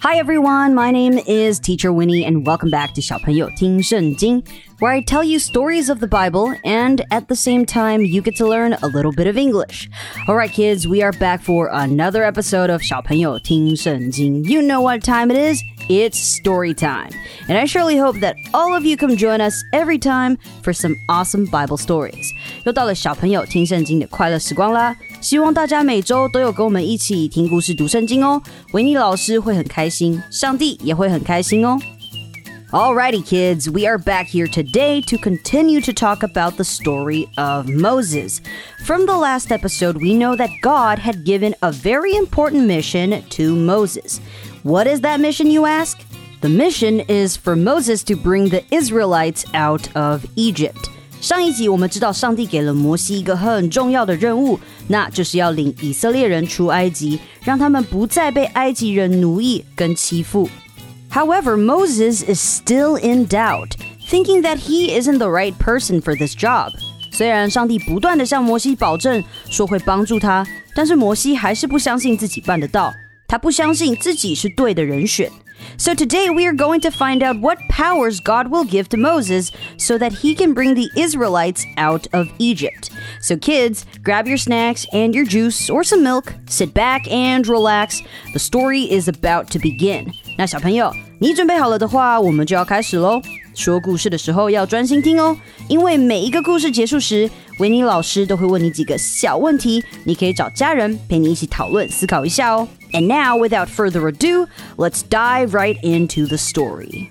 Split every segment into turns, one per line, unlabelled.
Hi everyone, my name is Teacher Winnie and welcome back to 小朋友听圣经 where I tell you stories of the Bible and at the same time you get to learn a little bit of English. All right kids, we are back for another episode of 小朋友听圣经. You know what time it is? It's story time. And I surely hope that all of you come join us every time for some awesome Bible stories. 又到了小朋友听圣经的快乐时光啦！ 希望大家每周都有跟我们一起听故事、读圣经哦。维尼老师会很开心，上帝也会很开心哦。Alrighty, kids, we are back here today to continue to talk about the story of Moses. From the last episode, we know that God had given a very important mission to Moses. What is that mission, you ask? The mission is for Moses to bring the Israelites out of Egypt. 上一集我们知道，上帝给了摩西一个很重要的任务，那就是要领以色列人出埃及，让他们不再被埃及人奴役跟欺负。However, Moses is still in doubt, thinking that he isn't the right person for this job. 虽然上帝不断的向摩西保证说会帮助他，但是摩西还是不相信自己办得到，他不相信自己是对的人选。so today we are going to find out what powers God will give to Moses so that he can bring the Israelites out of Egypt. So kids, grab your snacks and your juice or some milk, sit back and relax. The story is about to begin. 那小朋友，你准备好了的话，我们就要开始喽。说故事的时候要专心听哦，因为每一个故事结束时， 维尼老师都会问你几个小问题，你可以找家人陪你一起讨论、思考一下哦。And now, without further ado, let's dive right into the story.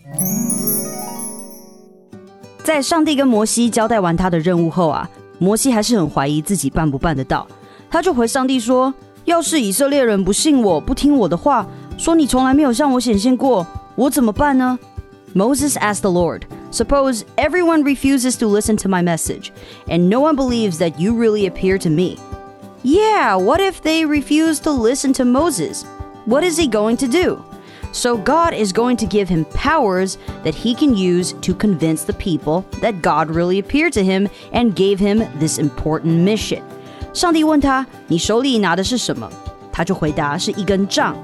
在上帝跟摩西交代完他的任务后啊，摩西还是很怀疑自己办不办得到。他就回上帝说：“要是以色列人不信我，不听我的话，说你从来没有向我显现过，我怎么办呢？” Moses asked the Lord, Suppose everyone refuses to listen to my message, and no one believes that you really appear to me. Yeah, what if they refuse to listen to Moses? What is he going to do? So God is going to give him powers that he can use to convince the people that God really appeared to him and gave him this important mission. 上帝问他：“你手里拿的是什么？”他就回答：“是一根杖。”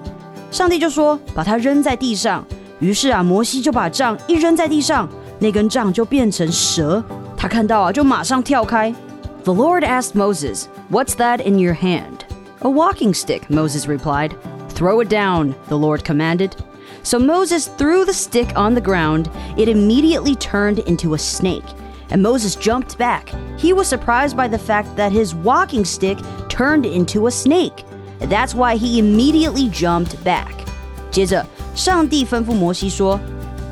上帝就说：“把它扔在地上。” 于是啊，摩西就把杖一扔在地上，那根杖就变成蛇。他看到啊，就马上跳开。The Lord asked Moses, "What's that in your hand?" A walking stick, Moses replied. Throw it down, the Lord commanded. So Moses threw the stick on the ground. It immediately turned into a snake. And Moses jumped back. He was surprised by the fact that his walking stick turned into a snake. That's why he immediately jumped back. 接着， 上帝吩咐摩西说：“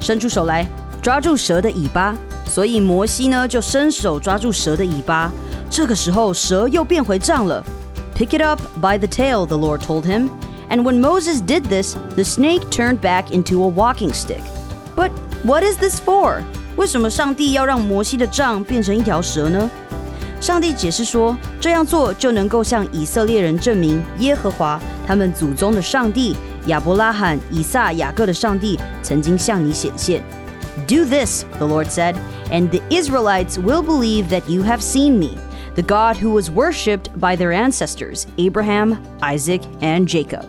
伸出手来，抓住蛇的尾巴。”所以摩西呢就伸手抓住蛇的尾巴。这个时候，蛇又变回杖了。Pick it up by the tail, the Lord told him. And when Moses did this, the snake turned back into a walking stick. But what is this for? 为什么上帝要让摩西的杖变成一条蛇呢？上帝解释说，这样做就能够向以色列人证明耶和华他们祖宗的上帝亚伯拉罕、以撒、雅各的上帝曾经向你显现。Do this, the Lord said, and the Israelites will believe that you have seen me, the God who was worshipped by their ancestors, Abraham, Isaac, and Jacob.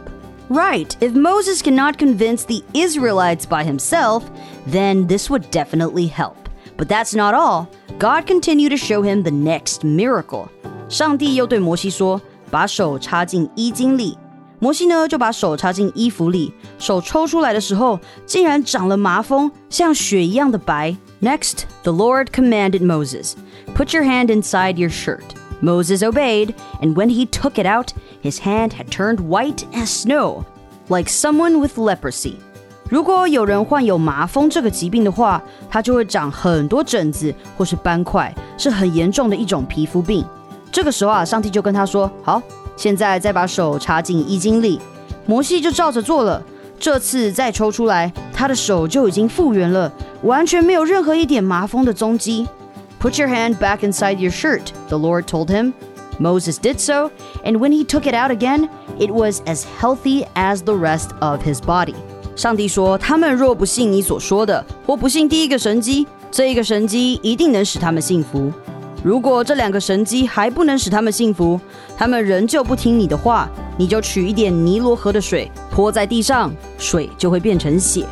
Right, if Moses cannot convince the Israelites by himself, then this would definitely help. But that's not all. God continued to show him the next miracle. 上帝又对摩西说：“把手插进衣襟里。” 摩西呢就把手插进衣服里，手抽出来的时候，竟然长了麻风，像雪一样的白。Next, the Lord commanded Moses, Put your hand inside your shirt. Moses obeyed, and when he took it out, his hand had turned white as snow, like someone with leprosy. 如果有人患有麻风这个疾病的话，他就会长很多疹子或是斑块，是很严重的一种皮肤病。这个时候啊，上帝就跟他说：“好， 现在再把手插进衣襟里，摩西就照着做了。这次再抽出来，他的手就已经复原了，完全没有任何一点麻风的踪迹。Put your hand back inside your shirt, the Lord told him. Moses did so, and when he took it out again, it was as healthy as the rest of his body. 上帝说：“他们若不信你所说的，或不信第一个神机，这一个神机一定能使他们幸福。 如果这两个神迹还不能使他们信服，他们仍旧不听你的话，你就取一点尼罗河的水泼在地上，水就会变成血。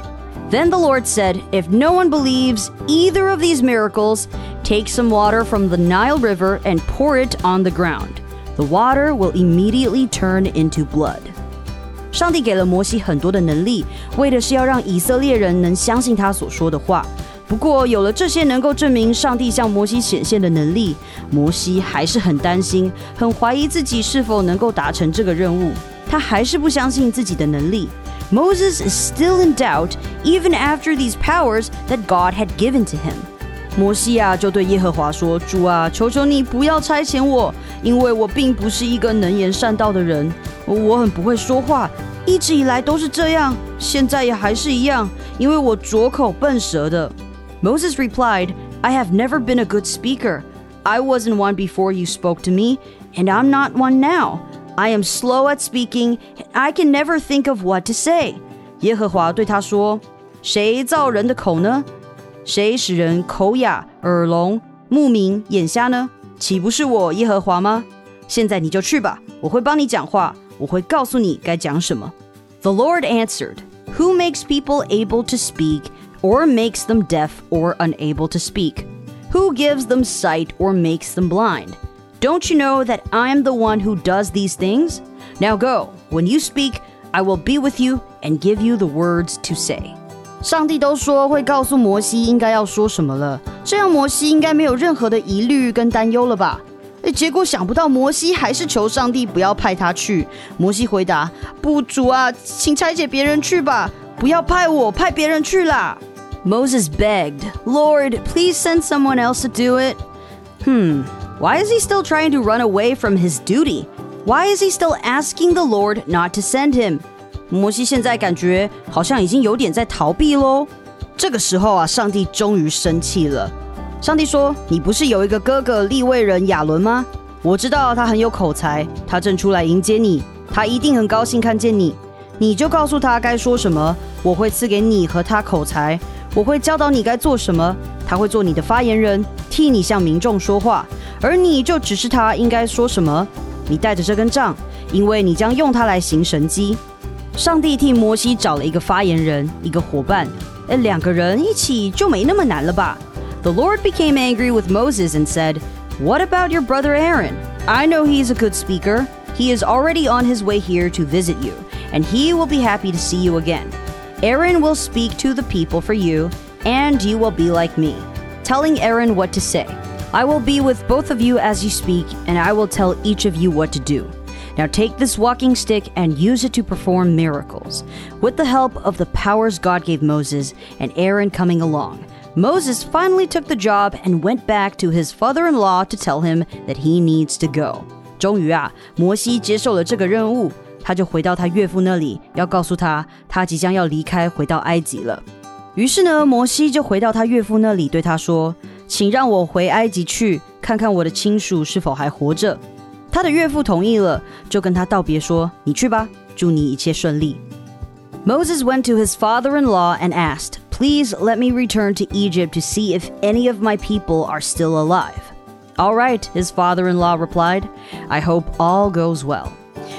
Then the Lord said, If no one believes either of these miracles, take some water from the Nile River and pour it on the ground. The water will immediately turn into blood. 上帝给了摩西很多的能力，为的是要让以色列人能相信他所说的话。不过，有了这些能够证明上帝向摩西显现的能力，摩西还是很担心，很怀疑自己是否能够达成这个任务。他还是不相信自己的能力。Moses is still in doubt even after these powers that God had given to him. 摩西啊，就对耶和华说：“主啊，求求你不要差遣我，因为我并不是一个能言善道的人，我很不会说话，一直以来都是这样，现在也还是一样，因为我拙口笨舌的。” Moses replied, "I have never been a good speaker. I wasn't one before you spoke to me, and I'm not one now. I am slow at speaking, I can never think of what to say. 耶和华对他说：“谁造人的口呢？谁使人口哑、耳聋、目明、眼瞎呢？岂不是我耶和华吗？现在你就去吧，我会帮你讲话，我会告诉你该讲什么。” The Lord answered, Who makes people able to speak, or makes them deaf or unable to speak? Who gives them sight or makes them blind? Don't you know that I am the one who does these things? Now go, when you speak, I will be with you and give you the words to say. 上帝都说会告诉摩西应该要说什么了，这样摩西应该没有任何的疑虑跟担忧了吧？结果想不到摩西还是求上帝不要派他去。摩西回答：“不，主啊，请差遣别人去吧，不要派我，派别人去啦。” Moses begged, "Lord, please send someone else to do it." Hmm. Why is he still trying to run away from his duty? Why is he still asking the Lord not to send him? 摩西现在感觉好像已经有点在逃避喽。这个时候啊，上帝终于生气了。上帝说：“你不是有一个哥哥利未人亚伦吗？我知道他很有口才，他正出来迎接你，他一定很高兴看见你。你就告诉他该说什么，我会赐给你和他口才， 我会教导你该做什么，他会做你的发言人，替你向民众说话。”而你就指示他应该说什么。你带着这根杖，因为你将用它来行神迹。上帝替摩西找了一个发言人，一个伙伴。呃，两个人一起就没那么难了吧？The Lord became angry with Moses and said, "What about your brother Aaron? I know he is a good speaker. He is already on his way here to visit you, and he will be happy to see you again. Aaron will speak to the people for you, and you will be like me, telling Aaron what to say." I will be with both of you as you speak, and I will tell each of you what to do. Now take this walking stick and use it to perform miracles. With the help of the powers God gave Moses and Aaron coming along, Moses finally took the job and went back to his father in law to tell him that he needs to go. 终于啊，摩西接受了这个任务， 他就回到他岳父那里，要告诉他他即将要离开，回到埃及了。于是呢，摩西就回到他岳父那里，对他说：“请让我回埃及去看看我的亲属是否还活着。他的岳父同意了，就跟他道别说：“你去吧，祝你一切顺利。” Moses went to his father-in-law and asked, "Please let me return to Egypt to see if any of my people are still alive." All right, his father-in-law replied. I hope all goes well.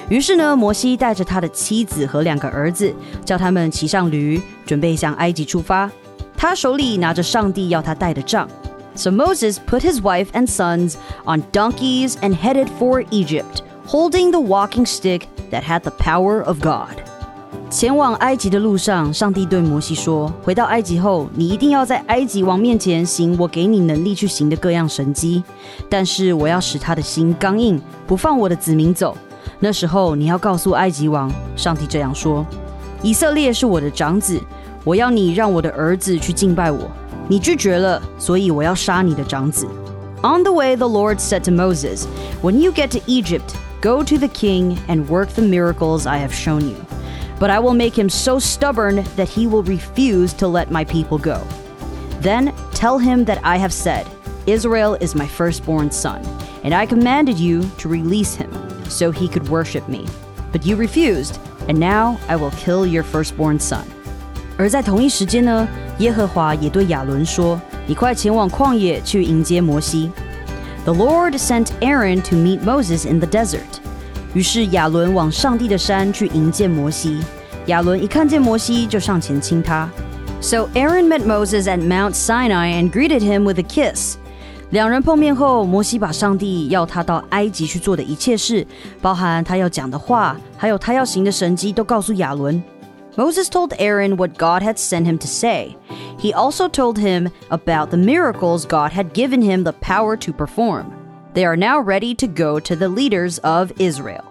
于是呢，摩西带着他的妻子和两个儿子，叫他们骑上驴，准备向埃及出发。他手里拿着上帝要他带的杖。so Moses put his wife and sons on donkeys and headed for Egypt, holding the walking stick that had the power of God. 前往埃及的路上，上帝对摩西说：“回到埃及后，你一定要在埃及王面前行我给你能力去行的各样神迹。但是我要使他的心刚硬，不放我的子民走。那时候你要告诉埃及王，上帝这样说：以色列是我的长子，我要你让我的儿子去敬拜我。”你拒绝了，所以我要杀你的长子。On the way, the Lord said to Moses, When you get to Egypt, go to the king and work the miracles I have shown you. But I will make him so stubborn that he will refuse to let my people go. Then tell him that I have said, Israel is my firstborn son, and I commanded you to release him, so he could worship me. But you refused, and now I will kill your firstborn son. 而在同一时间呢，耶和华也对亚伦说：“你快前往旷野去迎接摩西。” The Lord sent Aaron to meet Moses in the desert. 于是亚伦往上帝的山去迎接摩西。亚伦一看见摩西，就上前亲他。So Aaron met Moses at Mount Sinai and greeted him with a kiss. 两人碰面后，摩西把上帝要他到埃及去做的一切事，包含他要讲的话，还有他要行的神迹，都告诉亚伦。Moses told Aaron what God had sent him to say. He also told him about the miracles God had given him the power to perform. They are now ready to go to the leaders of Israel.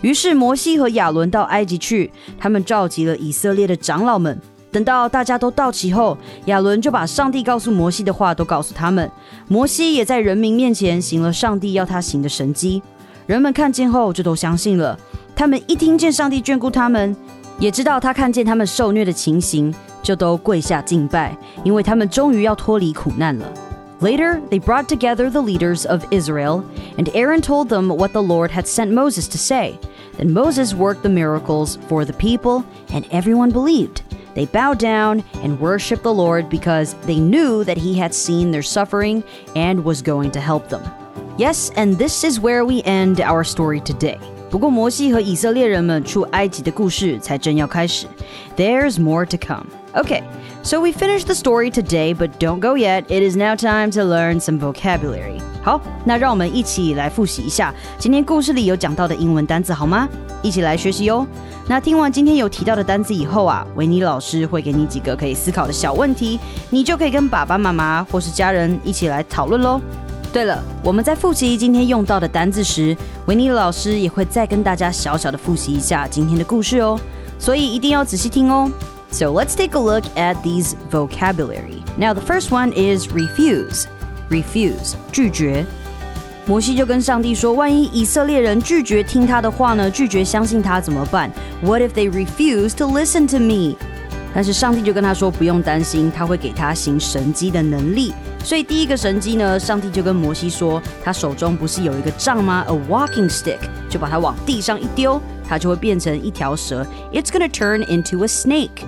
于是摩西和亚伦到埃及去，他们召集了以色列的长老们。 等到大家都到齐后，亚伦就把上帝告诉摩西的话都告诉他们。摩西也在人民面前行了上帝要他行的神迹。人们看见后就都相信了。他们一听见上帝眷顾他们，也知道他看见他们受虐的情形，就都跪下敬拜，因为他们终于要脱离苦难了。Later, they brought together the leaders of Israel, and Aaron told them what the Lord had sent Moses to say. Then Moses worked the miracles for the people, and everyone believed. They bowed down and worshiped the Lord because they knew that He had seen their suffering and was going to help them. Yes, and this is where we end our story today. 不过，摩西和以色列人们出埃及的故事才正要开始。There's more to come. Okay, so we finished the story today, but don't go yet. It is now time to learn some vocabulary. 好，那让我们一起来复习一下今天故事里有讲到的英文单词，好吗？一起来学习哟。那听完今天有提到的单词以后啊，维尼老师会给你几个可以思考的小问题，你就可以跟爸爸妈妈或是家人一起来讨论喽。对了，我们在复习今天用到的单字时，维尼老师也会再跟大家小小的复习一下今天的故事哦，所以一定要仔细听哦。So let's take a look at these vocabulary. Now the first one is refuse. Refuse 拒绝。摩西就跟上帝说：“万一以色列人拒绝听他的话呢？拒绝相信他怎么办？What if they refuse to listen to me？” 但是上帝就跟他说：“不用担心，他会给他行神迹的能力。”所以第一个神迹呢，上帝就跟摩西说：“他手中不是有一个杖吗？A walking stick，就把它往地上一丢，它就会变成一条蛇。It's gonna turn into a snake。”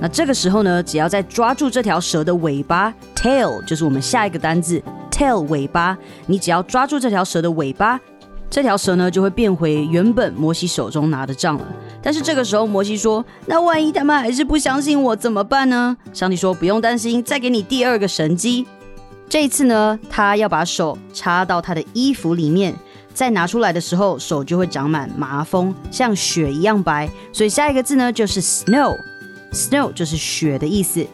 那这个时候呢，只要再抓住这条蛇的尾巴，tail，就是我们下一个单字。tail 尾巴，你只要抓住这条蛇的尾巴，这条蛇呢就会变回原本摩西手中拿的杖了。但是这个时候摩西说：“那万一他们还是不相信我怎么办呢？”上帝说：“不用担心，再给你第二个神机。这一次呢，他要把手插到他的衣服里面，再拿出来的时候，手就会长满麻风，像雪一样白。所以下一个字呢就是 snow Snow 就是雪的意思。”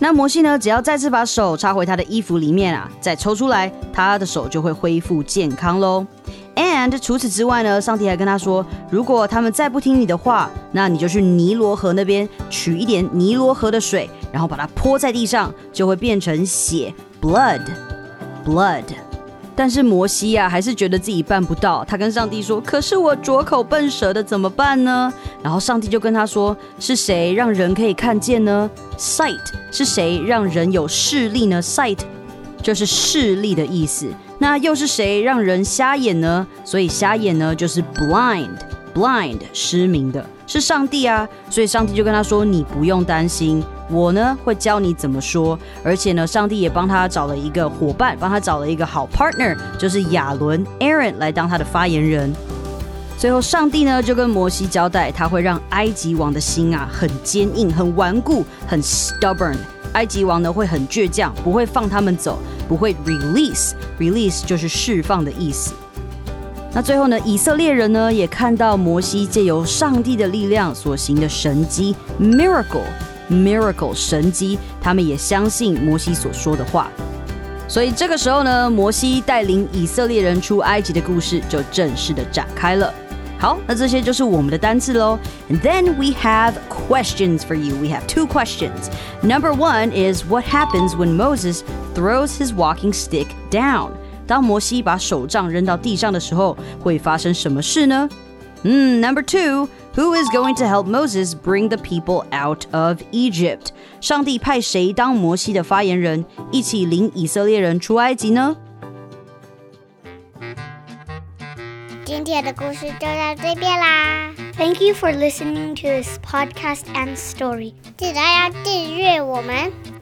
那摩西呢？只要再次把手插回他的衣服里面啊，再抽出来，他的手就会恢复健康喽。And 除此之外呢，上帝还跟他说，如果他们再不听你的话，那你就去尼罗河那边取一点尼罗河的水，然后把它泼在地上，就会变成血，blood，blood。但是摩西呀，还是觉得自己办不到。他跟上帝说：“可是我拙口笨舌的，怎么办呢？”然后上帝就跟他说：“是谁让人可以看见呢？Sight 是谁让人有视力呢？Sight 就是视力的意思。那又是谁让人瞎眼呢？所以瞎眼呢就是 blind，blind 失明的，是上帝啊。所以上帝就跟他说：“你不用担心。”我呢会教你怎么说，而且呢，上帝也帮他找了一个伙伴，帮他找了一个好 partner，就是亚伦 Aaron 来当他的发言人。最后，上帝呢就跟摩西交代，他会让埃及王的心啊很坚硬、很顽固、很 stubborn。埃及王呢会很倔强，不会放他们走，不会 release，release 就是释放的意思。那最后呢，以色列人呢也看到摩西借由上帝的力量所行的神迹 miracle。miracle 神迹，他们也相信摩西所说的话。所以这个时候呢，摩西带领以色列人出埃及的故事就正式的展开了。好，那这些就是我们的单词喽。And then we have questions for you. We have two questions. Number one is what happens when Moses throws his walking stick down? 当摩西把手杖扔到地上的时候，会发生什么事呢？嗯，Number two. Who is going to help Moses bring the people out of Egypt？上帝派谁当摩西的发言人，一起领以色列人出埃及呢
天的故事就到这边啦。
Thank you for listening to this podcast and story.
记得要订阅我们。